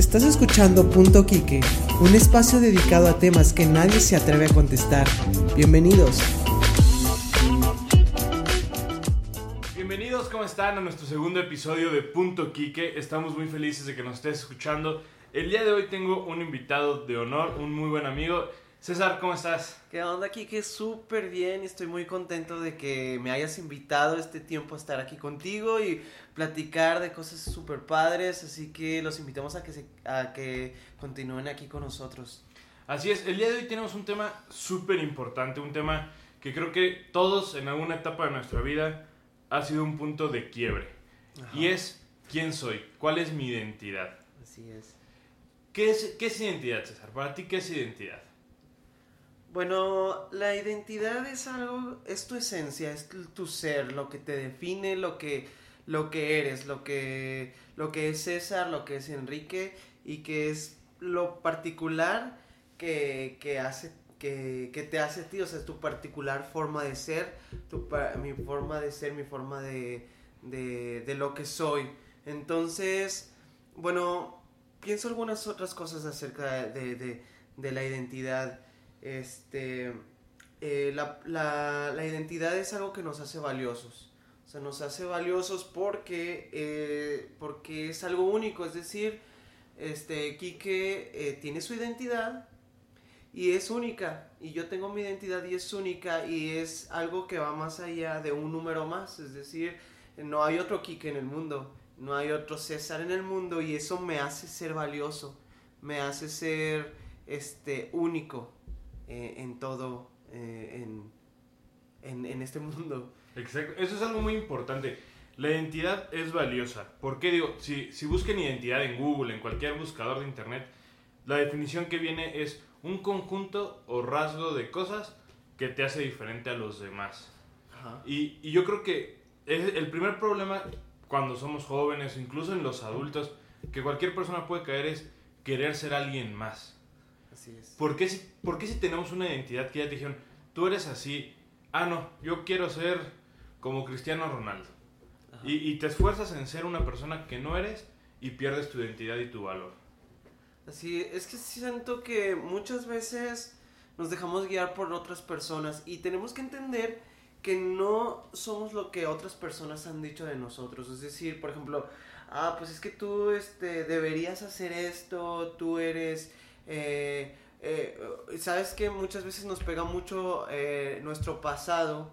Estás escuchando Punto Quique, un espacio dedicado a temas que nadie se atreve a contestar. Bienvenidos. Bienvenidos, ¿cómo están? A nuestro segundo episodio de Punto Quique. Estamos muy felices de que nos estés escuchando. El día de hoy tengo un invitado de honor, un muy buen amigo. César, ¿cómo estás? ¿Qué onda, Kike? Súper bien. Estoy muy contento de que me hayas invitado este tiempo a estar aquí contigo y platicar de cosas súper padres. Así que los invitamos a que, se, a que continúen aquí con nosotros. Así es, el día de hoy tenemos un tema súper importante, un tema que creo que todos en alguna etapa de nuestra vida ha sido un punto de quiebre. Ajá. Y es, ¿quién soy? ¿Cuál es mi identidad? Así es. ¿Qué es, ¿Qué es identidad, César? Para ti, ¿qué es identidad? Bueno, la identidad es algo, es tu esencia, es tu- tu ser, lo que te define, lo que, lo que eres, lo que, lo que es César, lo que es Enrique y que es lo particular que, que hace, que, que te hace a ti, o sea, tu particular forma de ser, tu, mi forma de ser, mi forma de, de, de lo que soy. Entonces, bueno, pienso algunas otras cosas acerca de, de, de la identidad. Este, eh, la, la- la identidad es algo que nos hace valiosos. O sea, nos hace valiosos porque, eh, porque es algo único. Es decir, este, Quique eh, tiene su identidad y es única. Y yo tengo mi identidad y es única y es algo que va más allá de un número más. Es decir, no hay otro Quique en el mundo. No hay otro César en el mundo y eso me hace ser valioso. Me hace ser este, único eh, en todo, en, en este mundo. Exacto, eso es algo muy importante. La identidad es valiosa. ¿Por qué digo? Si, si buscan identidad en Google, en cualquier buscador de internet, la definición que viene es un conjunto o rasgo de cosas que te hace diferente a los demás. Ajá. Y, y yo creo que es el primer problema cuando somos jóvenes, incluso en los adultos, que cualquier persona puede caer es querer ser alguien más. Así es. ¿Por qué, si, por qué si tenemos una identidad que ya te dijeron, tú eres así, ah, no, yo quiero ser como Cristiano Ronaldo? Y te esfuerzas en ser una persona que no eres y pierdes tu identidad y tu valor. Así, es que siento que muchas veces nos dejamos guiar por otras personas y tenemos que entender que no somos lo que otras personas han dicho de nosotros. Es decir, por ejemplo, ah, pues es que tú este, deberías hacer esto, tú eres... eh, eh, Sabes que muchas veces nos pega mucho eh, nuestro pasado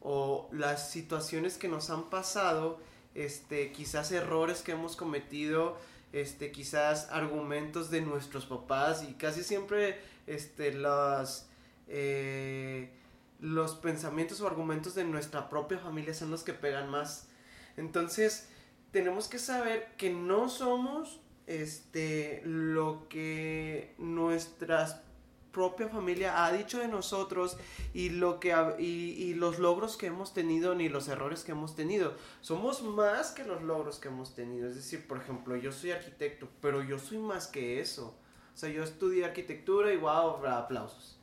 o las situaciones que nos han pasado, este, quizás errores que hemos cometido este, quizás argumentos de nuestros papás y casi siempre este, los, eh, los pensamientos o argumentos de nuestra propia familia son los que pegan más. Entonces, tenemos que saber que no somos este, lo que nuestra propia familia ha dicho de nosotros y lo que y, y los logros que hemos tenido ni los errores que hemos tenido somos más que los logros que hemos tenido. Es decir, por ejemplo, yo soy arquitecto, pero yo soy más que eso. O sea, yo estudié arquitectura y wow, aplausos.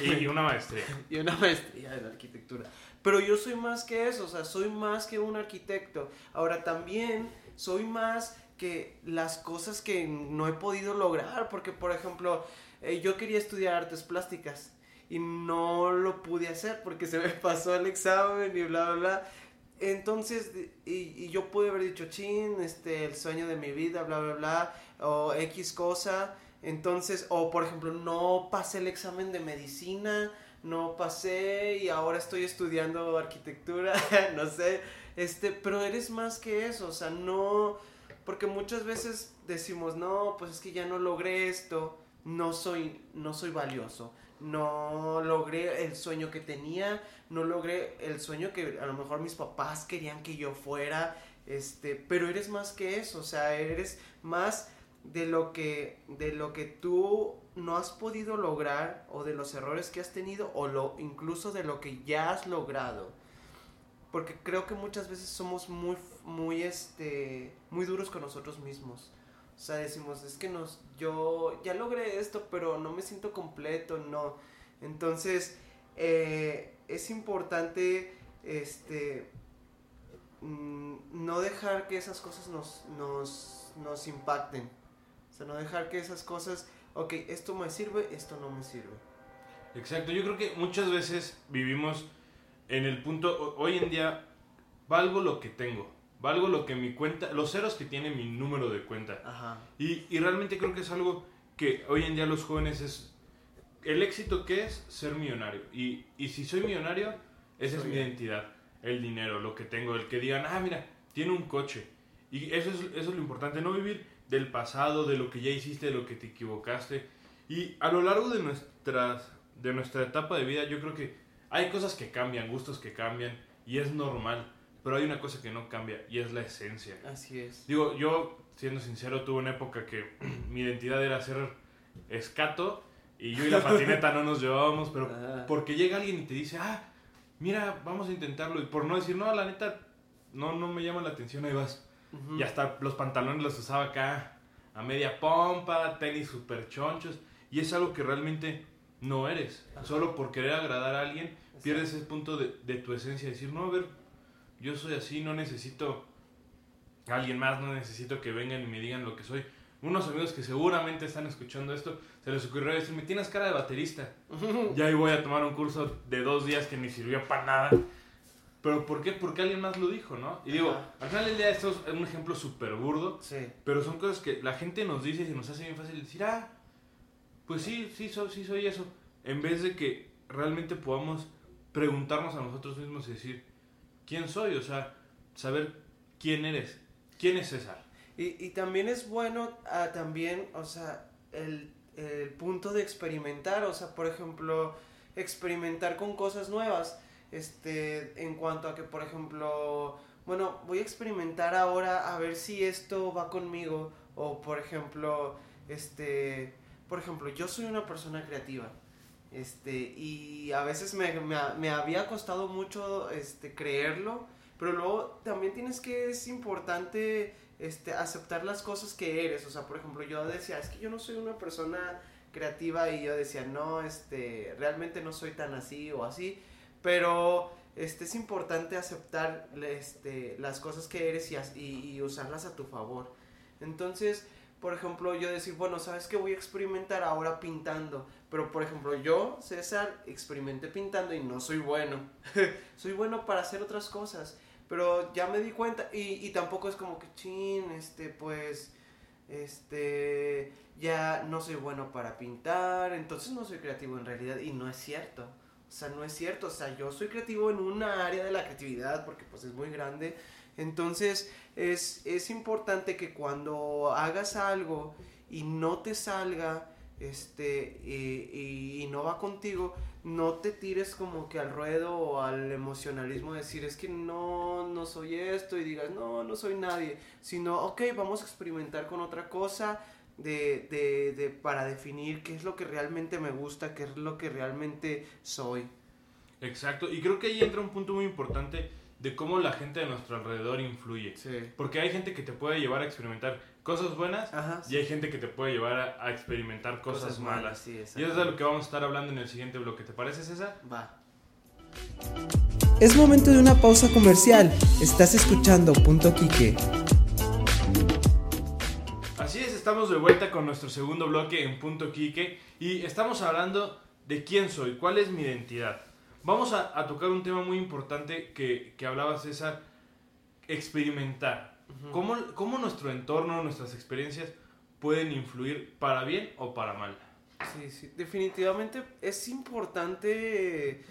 Y una maestría. y una maestría en arquitectura. Pero yo soy más que eso, o sea, soy más que un arquitecto. Ahora también soy más que las cosas que no he podido lograr, porque por ejemplo, eh, yo quería estudiar artes plásticas y no lo pude hacer porque se me pasó el examen y bla, bla, bla. Entonces, y, yo pude haber dicho, chin, este, el sueño de mi vida, bla, bla, bla, o X cosa. Entonces, o por ejemplo, no pasé el examen de medicina, no pasé y ahora estoy estudiando arquitectura, no sé, este, pero eres más que eso, o sea, no, porque muchas veces decimos, no, pues es que ya no logré esto, no soy, no soy valioso, no logré el sueño que tenía, no logré el sueño que a lo mejor mis papás querían que yo fuera, este, pero eres más que eso, o sea, eres más de lo que de lo que tú no has podido lograr o de los errores que has tenido o lo incluso de lo que ya has logrado. Porque creo que muchas veces somos muy muy este muy duros con nosotros mismos o sea decimos es que nos yo ya logré esto pero no me siento completo no entonces eh, es importante este mm, no dejar que esas cosas nos, nos, nos impacten. O sea, no dejar que esas cosas, ok, esto me sirve, esto no me sirve. Exacto, yo creo que muchas veces vivimos en el punto, hoy en día, valgo lo que tengo, valgo lo que mi cuenta, los ceros que tiene mi número de cuenta. Ajá. Y, y realmente creo que es algo que hoy en día los jóvenes es, el éxito que es ser millonario. Y, y si soy millonario, esa es mi bien. identidad, el dinero, lo que tengo, el que digan, ah, mira, tiene un coche. Y eso es, eso es lo importante, no vivir del pasado, de lo que ya hiciste, de lo que te equivocaste. Y a lo largo de, nuestras, de nuestra etapa de vida, yo creo que hay cosas que cambian, gustos que cambian, y es normal. Pero hay una cosa que no cambia, y es la esencia. Así es. Digo, yo, siendo sincero, tuve una época que mi identidad era ser escato, y yo y la patineta no nos llevábamos, pero Ajá. porque llega alguien y te dice, ah, mira, vamos a intentarlo, y por no decir, no, la neta, no, no me llama la atención, ahí vas. Y hasta los pantalones los usaba acá a media pompa, tenis super chonchos. Y es algo que realmente no eres. Ajá. Solo por querer agradar a alguien, Exacto. pierdes ese punto de, de tu esencia. Decir, no, a ver, yo soy así, no necesito a alguien más, no necesito que vengan y me digan lo que soy. Unos amigos que seguramente están escuchando esto, se les ocurrió decirme, tienes cara de baterista. Ya ahí voy a tomar un curso de dos días que ni sirvió para nada. Pero ¿por qué? Porque alguien más lo dijo, ¿no? Y digo, Ajá. al final del día esto es un ejemplo súper burdo, Sí. pero son cosas que la gente nos dice y se nos hace bien fácil decir, ah, pues sí, sí soy, sí soy eso. En vez de que realmente podamos preguntarnos a nosotros mismos y decir, ¿quién soy? O sea, saber quién eres. ¿Quién es César? Y, y también es bueno, ah, también, o sea, el, el punto de experimentar, o sea, por ejemplo, experimentar con cosas nuevas, este, en cuanto a que, por ejemplo, bueno, voy a experimentar ahora a ver si esto va conmigo, o por ejemplo, este, por ejemplo, yo soy una persona creativa, este, y a veces me, me, había costado mucho, este, creerlo, pero luego también tienes que, es importante, este, aceptar las cosas que eres. O sea, por ejemplo, yo decía, es que yo no soy una persona creativa y yo decía, no, este, realmente no soy tan así o así. Pero este, es importante aceptar este, las cosas que eres y usarlas a tu favor. Entonces, por ejemplo, yo decir, bueno, ¿sabes qué? Voy a experimentar ahora pintando. Pero, por ejemplo, yo, César, experimenté pintando y no soy bueno. soy bueno para hacer otras cosas. Pero ya me di cuenta y, y tampoco es como que, chin, este, pues, este, ya no soy bueno para pintar, entonces no soy creativo en realidad y no es cierto. O sea, no es cierto, o sea, yo soy creativo en una área de la creatividad porque pues es muy grande. Entonces es, es importante que cuando hagas algo y no te salga, este, y, y- y no va contigo, no te tires como que al ruedo o al emocionalismo de decir es que no, no soy esto y digas no, no soy nadie, sino ok, vamos a experimentar con otra cosa de, de, de, para definir qué es lo que realmente me gusta, qué es lo que realmente soy. Exacto. Y creo que ahí entra un punto muy importante de cómo la gente de nuestro alrededor influye. Sí. Porque hay gente que te puede llevar a experimentar cosas buenas Ajá. y hay gente que te puede llevar a, a experimentar cosas, malas. sí, Y eso es de lo que vamos a estar hablando en el siguiente bloque. ¿Te parece, César? Va. Es momento de una pausa comercial. Estás escuchando Punto Quique. Así es, estamos de vuelta con nuestro segundo bloque en Punto Quique y estamos hablando de quién soy, cuál es mi identidad. Vamos a, a tocar un tema muy importante que, que hablaba César, experimentar. ¿Cómo, ¿Cómo nuestro entorno, nuestras experiencias pueden influir para bien o para mal? Sí, sí, definitivamente es importante.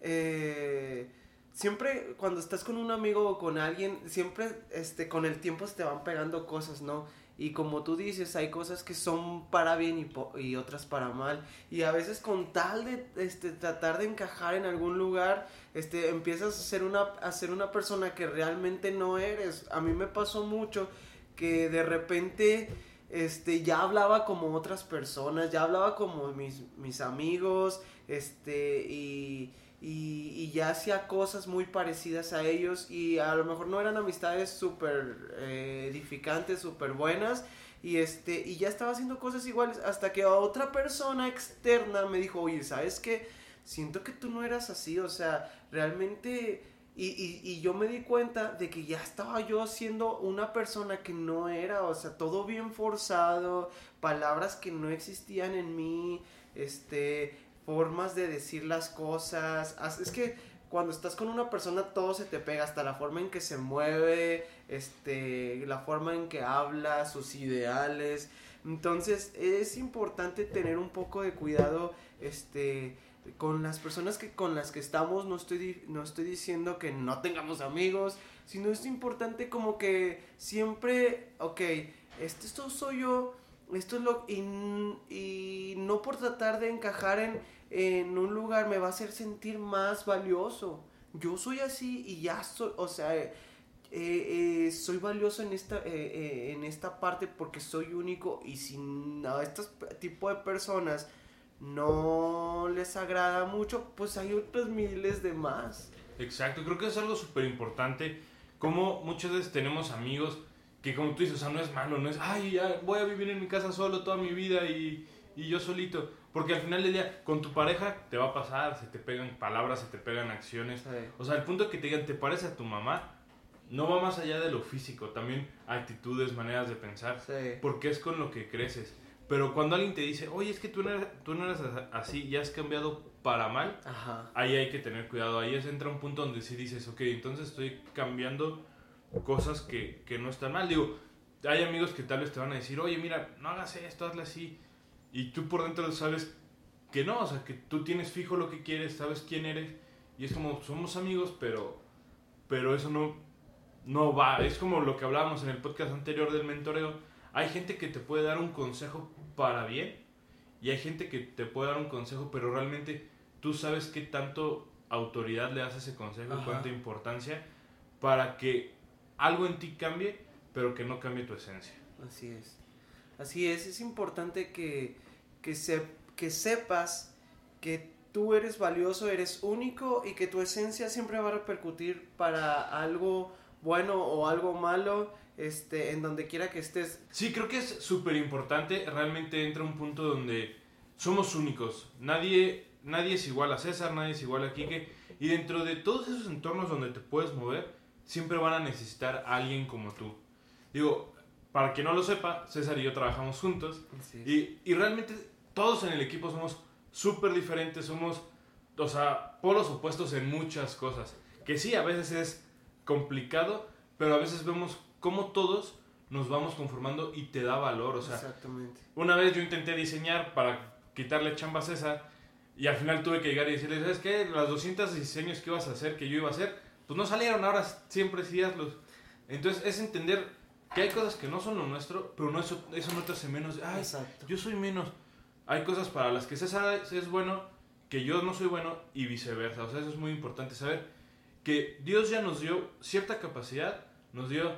eh, siempre cuando estás con un amigo o con alguien, siempre este, con el tiempo se te van pegando cosas, ¿no? Y como tú dices, hay cosas que son para bien y, po- y otras para mal. Y a veces con tal de este, tratar de encajar en algún lugar, este, empiezas a ser, una, a ser una persona que realmente no eres. A mí me pasó mucho que de repente este, ya hablaba como otras personas, ya hablaba como mis, mis amigos, este, y, y, y ya hacía cosas muy parecidas a ellos y a lo mejor no eran amistades súper eh, edificantes, súper buenas, y este, y ya estaba haciendo cosas iguales hasta que otra persona externa me dijo, oye, ¿sabes qué? Siento que tú no eras así, o sea, realmente... Y, y, y, yo me di cuenta de que ya estaba yo siendo una persona que no era, o sea, todo bien forzado, palabras que no existían en mí, este, formas de decir las cosas. Es que cuando estás con una persona todo se te pega, hasta la forma en que se mueve, este, la forma en que habla, sus ideales. Entonces es importante tener un poco de cuidado, este, con las personas que con las que estamos. No estoy, no estoy diciendo que no tengamos amigos, sino es importante como que siempre, ok, este, esto soy yo, esto es lo y, y no por tratar de encajar en en un lugar me va a hacer sentir más valioso. Yo soy así y ya soy, o sea, eh, eh, soy valioso en esta, eh, en esta parte porque soy único y si a este tipo de personas no les agrada mucho, pues hay otros miles de más. Exacto, creo que es algo súper importante. Como muchas veces tenemos amigos que como tú dices, o sea, no es malo, no es, ay, ya voy a vivir en mi casa solo toda mi vida y, y yo solito. Porque al final del día, con tu pareja te va a pasar, se te pegan palabras, se te pegan acciones. O sea, el punto que te digan, te parece a tu mamá, no va más allá de lo físico, también actitudes, maneras de pensar, porque es con lo que creces. Pero cuando alguien te dice, oye, es que tú no eres, tú no eres así y has cambiado para mal, ahí hay que tener cuidado. Ahí es, entra un punto donde sí dices, ok, entonces estoy cambiando cosas que, que no están mal. Digo, hay amigos que tal vez te van a decir, oye, mira, no hagas esto, hazle así y tú por dentro sabes que no, o sea, que tú tienes fijo lo que quieres, sabes quién eres y es como somos amigos, pero pero eso no no va, es como lo que hablábamos en el podcast anterior del mentoreo. Hay gente que te puede dar un consejo para bien y hay gente que te puede dar un consejo, pero realmente tú sabes qué tanto autoridad le das a ese consejo, cuánta importancia para que algo en ti cambie, pero que no cambie tu esencia. Así es. Así es, es importante que, que, sepas que tú eres valioso, eres único y que tu esencia siempre va a repercutir para algo bueno o algo malo, este, en donde quiera que estés. Sí, creo que es súper importante. Realmente entra un punto donde somos únicos. Nadie, nadie es igual a César, nadie es igual a Quique. Y dentro de todos esos entornos donde te puedes mover, siempre van a necesitar alguien como tú. Digo, para quien no lo sepa, César y yo trabajamos juntos. Y, y, realmente todos en el equipo somos súper diferentes, somos, o sea, polos opuestos en muchas cosas. Que sí, a veces es complicado, pero a veces vemos cómo todos nos vamos conformando y te da valor. O sea, Exactamente. una vez yo intenté diseñar para quitarle chamba a César y al final tuve que llegar y decirle, ¿sabes qué? Las 200 diseños que ibas a hacer, que yo iba a hacer, pues no salieron, ahora siempre sí hazlos. Entonces es entender que hay cosas que no son lo nuestro, pero no eso, eso no te hace menos. Ay, yo soy menos. Hay cosas para las que César es bueno, que yo no soy bueno y viceversa. O sea, eso es muy importante saber que Dios ya nos dio cierta capacidad, nos dio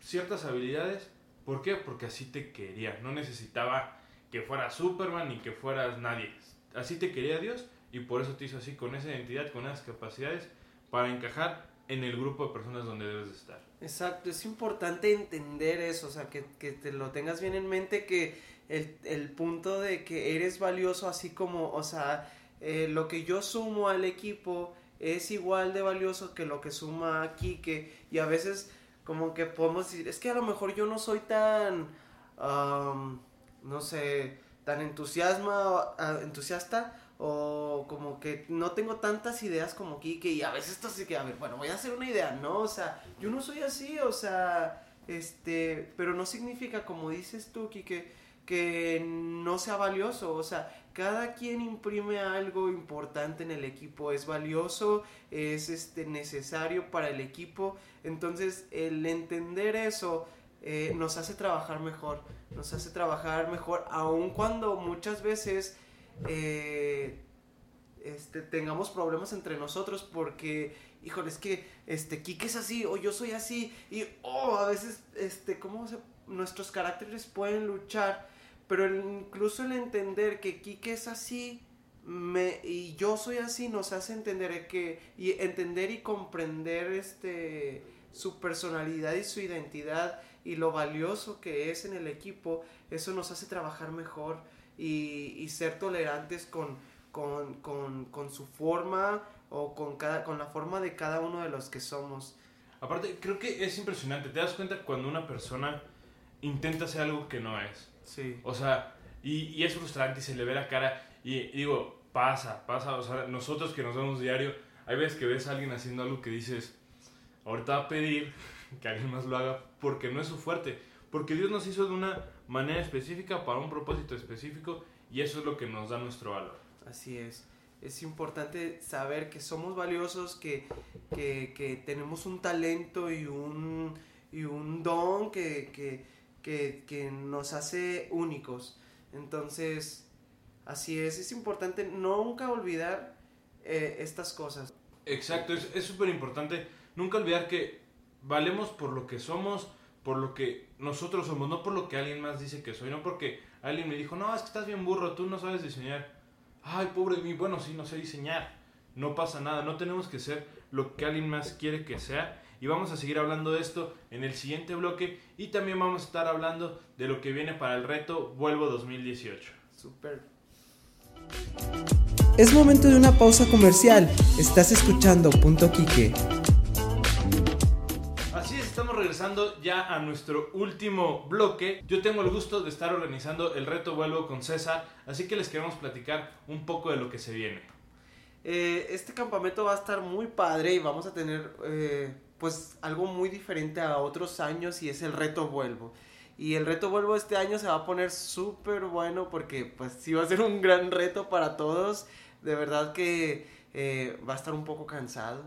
ciertas habilidades. ¿Por qué? Porque así te quería. No necesitaba que fueras Superman ni que fueras nadie. Así te quería Dios y por eso te hizo así, con esa identidad, con esas capacidades, para encajar en el grupo de personas donde debes de estar. Exacto, es importante entender eso, o sea, que, que te lo tengas bien en mente, que el, el, punto de que eres valioso así como, o sea, eh, lo que yo sumo al equipo es igual de valioso que lo que suma aquí, que, y a veces como que podemos decir, es que a lo mejor yo no soy tan, no sé, tan entusiasma, ah, entusiasta, o como que no tengo tantas ideas como Kike y a veces esto sí que, a ver, bueno, voy a hacer una idea, ¿no? O sea, yo no soy así, o sea, este, pero no significa, como dices tú, Kike, que no sea valioso, o sea, cada quien imprime algo importante en el equipo, es valioso, es este necesario para el equipo, entonces el entender eso eh, nos hace trabajar mejor, nos hace trabajar mejor, aun cuando muchas veces eh, este, tengamos problemas entre nosotros porque, híjole, es que este, Kike es así o yo soy así y, oh, a veces, este, ¿cómo nuestros caracteres pueden luchar? Pero incluso el entender que Kike es así me, y yo soy así nos hace entender que, y entender y comprender este, su personalidad y su identidad y lo valioso que es en el equipo, eso nos hace trabajar mejor y, ser tolerantes con, con, con, con su forma o con, cada, con la forma de cada uno de los que somos. Aparte, creo que es impresionante. Te das cuenta cuando una persona intenta hacer algo que no es. Sí. O sea, y, y es frustrante y se le ve la cara. Y, y digo, pasa, pasa. O sea, nosotros que nos vemos diario, hay veces que ves a alguien haciendo algo que dices, ahorita va a pedir que alguien más lo haga porque no es su fuerte. Porque Dios nos hizo de una manera específica para un propósito específico y eso es lo que nos da nuestro valor. Así es. Es importante saber que somos valiosos, que, que, que tenemos un talento y un, y un don que, que, que, que nos hace únicos. Entonces, así es. Es importante nunca olvidar eh, estas cosas. Exacto, es súper importante nunca olvidar que valemos por lo que somos, por lo que nosotros somos, no por lo que alguien más dice que soy, no porque alguien me dijo, no, es que estás bien burro, tú no sabes diseñar. Ay, pobre de mí, bueno, sí, no sé diseñar. No pasa nada, no tenemos que ser lo que alguien más quiere que sea. Y vamos a seguir hablando de esto en el siguiente bloque. Y también vamos a estar hablando de lo que viene para el reto Vuelvo 2018. Super. Es momento de una pausa comercial. Estás escuchando Punto Quique. Ya a nuestro último bloque. Yo tengo el gusto de estar organizando el reto Vuelvo con César, así que les queremos platicar un poco de lo que se viene. Eh, este campamento va a estar muy padre y vamos a tener eh, pues algo muy diferente a otros años y es el reto Vuelvo. Y el reto Vuelvo este año se va a poner súper bueno porque pues sí va a ser un gran reto para todos. De verdad que eh, va a estar un poco cansado.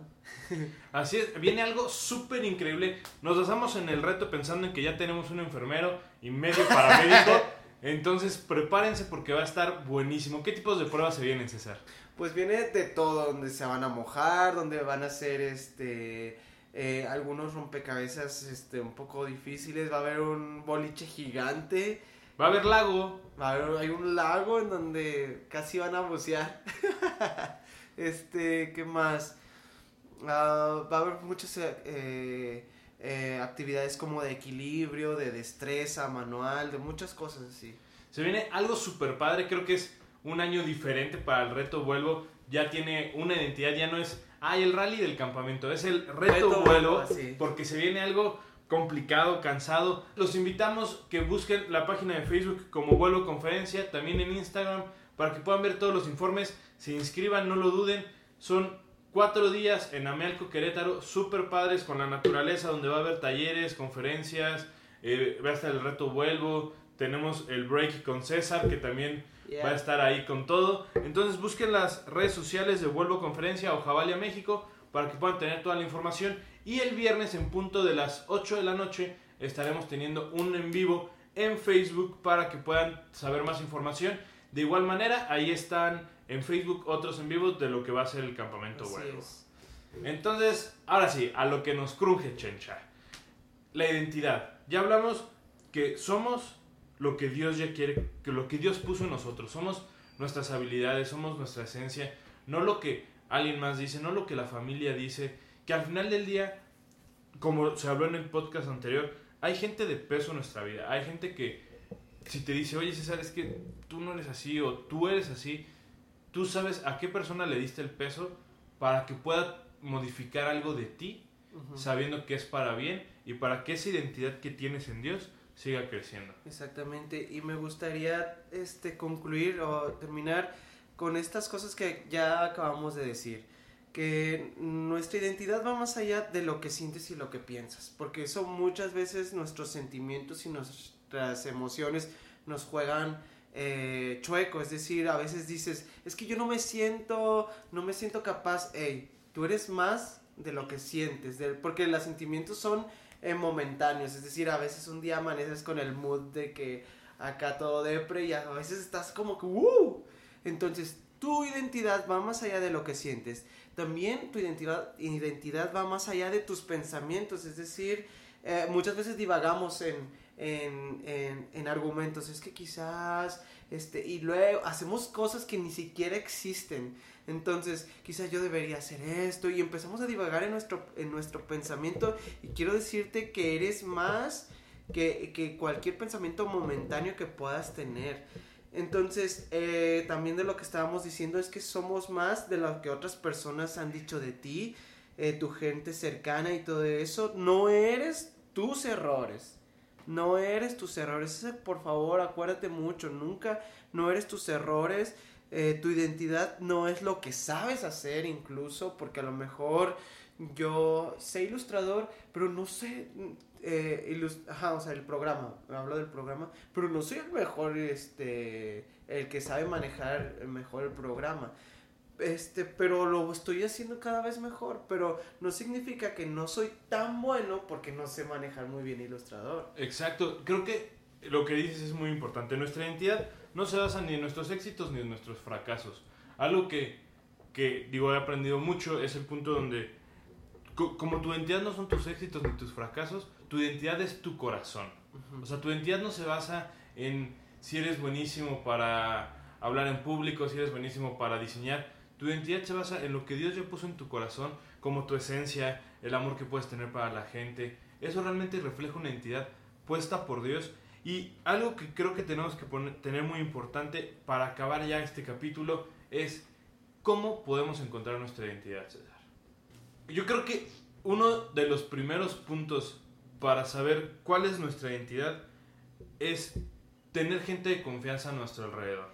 Así es, viene algo súper increíble. Nos basamos en el reto pensando en que ya tenemos un enfermero y medio paramédico. Entonces prepárense porque va a estar buenísimo. ¿Qué tipos de pruebas se vienen, César? Pues viene de todo, donde se van a mojar, donde van a hacer este eh, algunos rompecabezas este, un poco difíciles. Va a haber un boliche gigante. Va a haber lago. Va a haber, hay un lago en donde casi van a bucear. este, ¿qué más? Ah, va a haber muchas eh, eh, actividades como de equilibrio, de destreza, manual, de muchas cosas así. Se viene algo súper padre, creo que es un año diferente para el reto Vuelvo. Ya tiene una identidad, ya no es, ay, el rally del campamento, es el reto, Reto Vuelvo, Vuelvo, así. porque se viene algo complicado, cansado. Los invitamos que busquen la página de Facebook como Vuelvo Conferencia, también en Instagram, para que puedan ver todos los informes, se inscriban, no lo duden. Son cuatro días en Amelco, Querétaro, súper padres con la naturaleza, donde va a haber talleres, conferencias, eh, va a estar el reto Vuelvo, tenemos el break con César, que también Yeah. va a estar ahí con todo. Entonces busquen las redes sociales de Vuelvo Conferencia o Javalia México para que puedan tener toda la información. Y el viernes en punto de las 8 de la noche estaremos teniendo un en vivo en Facebook para que puedan saber más información. De igual manera, ahí están en Facebook otros en vivos de lo que va a ser el campamento es. Entonces, ahora sí, a lo que nos cruje, Chencha. La identidad. Ya hablamos que somos lo que Dios ya quiere, que lo que Dios puso en nosotros. Somos nuestras habilidades, somos nuestra esencia, no lo que alguien más dice, no lo que la familia dice, que al final del día, como se habló en el podcast anterior, hay gente de peso en nuestra vida, hay gente que si te dice, oye César, es que tú no eres así o tú eres así, tú sabes a qué persona le diste el peso para que pueda modificar algo de ti, Ujú. sabiendo que es para bien y para que esa identidad que tienes en Dios siga creciendo. Exactamente, y me gustaría este concluir o terminar con estas cosas que ya acabamos de decir, que nuestra identidad va más allá de lo que sientes y lo que piensas, porque eso muchas veces nuestros sentimientos y nuestras emociones nos juegan eh, chueco, es decir, a veces dices, es que yo no me siento, no me siento capaz, hey, tú eres más de lo que sientes, porque los sentimientos son eh, momentáneos, es decir, a veces un día amaneces con el mood de que acá todo depre y a veces estás como que ¡uh! Entonces, tu identidad va más allá de lo que sientes. También tu identidad, identidad va más allá de tus pensamientos, es decir, eh, muchas veces divagamos en, en, en, en argumentos, es que quizás, este, y luego hacemos cosas que ni siquiera existen. Entonces, quizás yo debería hacer esto y empezamos a divagar en nuestro, en nuestro pensamiento y quiero decirte que eres más que, que cualquier pensamiento momentáneo que puedas tener. Entonces, eh, también de lo que estábamos diciendo es que somos más de lo que otras personas han dicho de ti, eh, tu gente cercana y todo eso. No eres tus errores. No eres tus errores. Por favor, acuérdate mucho. Nunca no eres tus errores. Eh, tu identidad no es lo que sabes hacer incluso, porque a lo mejor yo sé ilustrador, pero no sé eh, ajá, o sea, el programa, hablo del programa, pero no soy el mejor, este, el que sabe manejar mejor el programa. Este, pero lo estoy haciendo cada vez mejor, pero no significa que no soy tan bueno porque no sé manejar muy bien ilustrador. Exacto, creo que lo que dices es muy importante. Nuestra identidad no se basa ni en nuestros éxitos ni en nuestros fracasos. Algo que, que digo, he aprendido mucho es el punto donde, como tu identidad no son tus éxitos ni tus fracasos, tu identidad es tu corazón. O sea, tu identidad no se basa en si eres buenísimo para hablar en público, si eres buenísimo para diseñar. Tu identidad se basa en lo que Dios ya puso en tu corazón, como tu esencia, el amor que puedes tener para la gente. Eso realmente refleja una identidad puesta por Dios. Y algo que creo que tenemos que tener muy importante para acabar ya este capítulo es cómo podemos encontrar nuestra identidad, César. Yo creo que uno de los primeros puntos para saber cuál es nuestra identidad es tener gente de confianza a nuestro alrededor.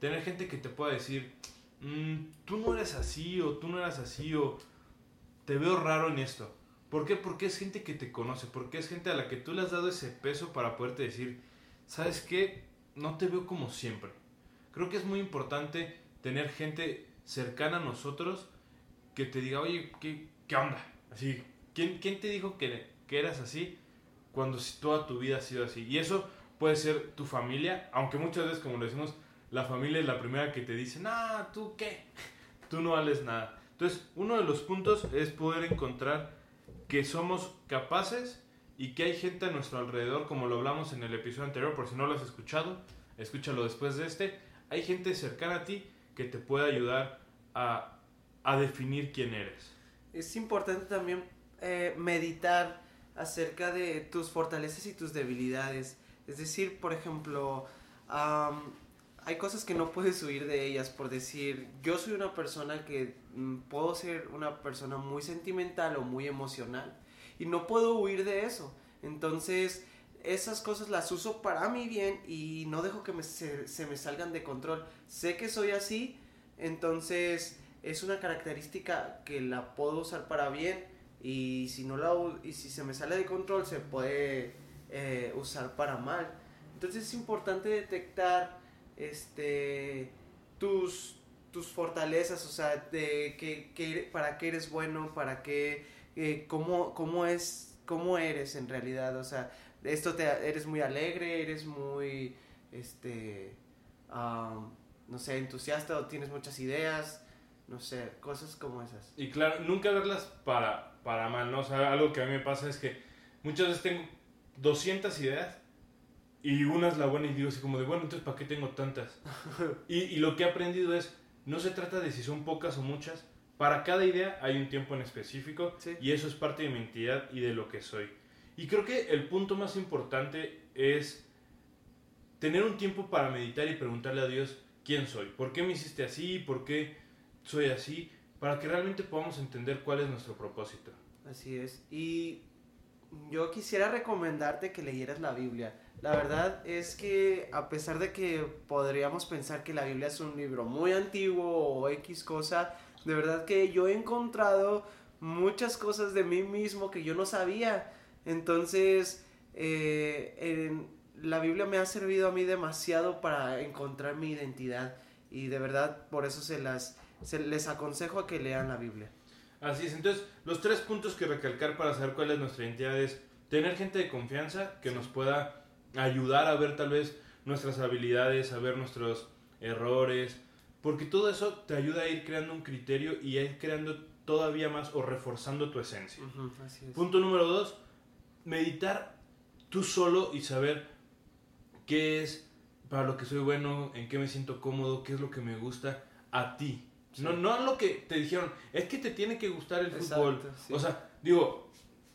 Tener gente que te pueda decir, mm, tú no eres así o tú no eras así o te veo raro en esto. ¿Por qué? Porque es gente que te conoce, porque es gente a la que tú le has dado ese peso para poderte decir, ¿sabes qué? No te veo como siempre. Creo que es muy importante tener gente cercana a nosotros que te diga, oye, ¿qué, qué onda? Así, ¿quién, ¿quién te dijo que, que eras así cuando toda tu vida ha sido así. Y eso puede ser tu familia, aunque muchas veces, como lo decimos, la familia es la primera que te dice, ah, ¿tú qué? Tú no vales nada. Entonces, uno de los puntos es poder encontrar que somos capaces y que hay gente a nuestro alrededor, como lo hablamos en el episodio anterior, por si no lo has escuchado, escúchalo después de este, hay gente cercana a ti que te puede ayudar a, a definir quién eres. Es importante también eh, meditar acerca de tus fortalezas y tus debilidades. Es decir, por ejemplo, hay cosas que no puedes huir de ellas. Por decir, yo soy una persona que mm, puedo ser una persona muy sentimental o muy emocional y no puedo huir de eso. Entonces, esas cosas las uso para mi bien y no dejo que se, se me salgan de control. Sé que soy así, entonces es una característica que la puedo usar para bien y si no la y si se me sale de control se puede eh, usar para mal entonces es importante detectar este tus tus fortalezas o sea de que, para qué eres bueno para qué eh, cómo, cómo es cómo eres en realidad o sea esto te eres muy alegre eres muy este no sé entusiasta o tienes muchas ideas no sé, cosas como esas. Y claro, nunca verlas para, para mal, ¿no? O sea, algo que a mí me pasa es que muchas veces tengo 200 ideas y una es la buena y digo así como de, bueno, entonces ¿para qué tengo tantas? y, y lo que he aprendido es, no se trata de si son pocas o muchas, para cada idea hay un tiempo en específico y eso es parte de mi identidad y de lo que soy. Y creo que el punto más importante es tener un tiempo para meditar y preguntarle a Dios quién soy, por qué me hiciste así, por qué soy así, para que realmente podamos entender cuál es nuestro propósito. Así es. Y yo quisiera recomendarte que leyeras la Biblia. La verdad es que a pesar de que podríamos pensar que la Biblia es un libro muy antiguo o X cosa, de verdad que yo he encontrado muchas cosas de mí mismo que yo no sabía. Entonces, eh, la Biblia me ha servido a mí demasiado para encontrar mi identidad y de verdad por eso se las se les aconsejo a que lean la Biblia. Así es, entonces los tres puntos que recalcar para saber cuál es nuestra identidad es tener gente de confianza que nos pueda ayudar a ver tal vez nuestras habilidades, a ver nuestros errores, porque todo eso te ayuda a ir creando un criterio y a ir creando todavía más o reforzando tu esencia. Punto número dos, meditar tú solo y saber qué es para lo que soy bueno, en qué me siento cómodo, qué es lo que me gusta a ti. No, no lo que te dijeron, es que te tiene que gustar el fútbol. O sea, digo,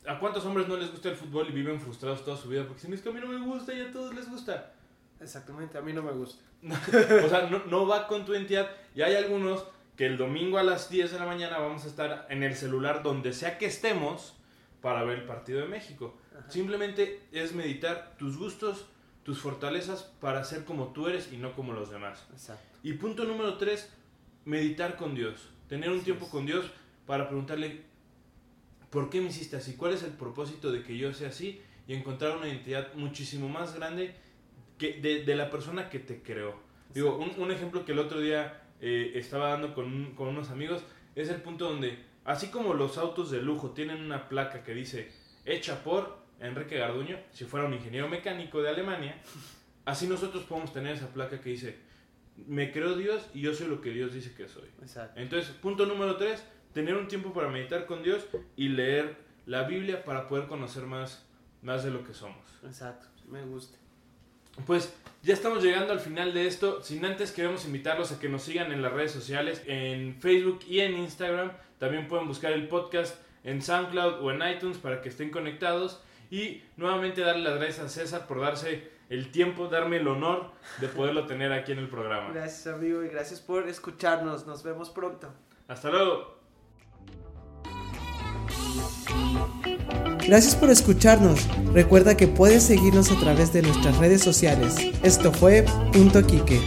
¿a cuántos hombres no les gusta el fútbol y viven frustrados toda su vida? Porque si no es que a mí no me gusta y a todos les gusta. Exactamente, a mí no me gusta. o sea, no, no va con tu identidad. Y hay algunos que el domingo a las 10 de la mañana vamos a estar en el celular donde sea que estemos para ver el partido de México. Ajá. Simplemente es meditar tus gustos, tus fortalezas para ser como tú eres y no como los demás. Exacto. Y punto número 3, meditar con Dios. Tener un Así tiempo es. con Dios para preguntarle, ¿por qué me hiciste así? ¿Cuál es el propósito de que yo sea así? Y encontrar una identidad muchísimo más grande que de, de la persona que te creó. Digo, un, un ejemplo que el otro día eh, estaba dando con, con unos amigos es el punto donde, así como los autos de lujo tienen una placa que dice hecha por Enrique Garduño, si fuera un ingeniero mecánico de Alemania, así nosotros podemos tener esa placa que dice me creó Dios y yo soy lo que Dios dice que soy. Exacto. Entonces, punto número tres, tener un tiempo para meditar con Dios y leer la Biblia para poder conocer más, más de lo que somos. Exacto. Me gusta. Pues ya estamos llegando al final de esto. Sin antes queremos invitarlos a que nos sigan en las redes sociales, en Facebook y en Instagram. También pueden buscar el podcast en SoundCloud o en iTunes para que estén conectados. Y nuevamente darle las gracias a César por darse el tiempo, darme el honor de poderlo tener aquí en el programa. Gracias, amigo, y gracias por escucharnos. Nos vemos pronto. Hasta luego. Gracias por escucharnos. Recuerda que puedes seguirnos a través de nuestras redes sociales. Esto fue Punto Quique.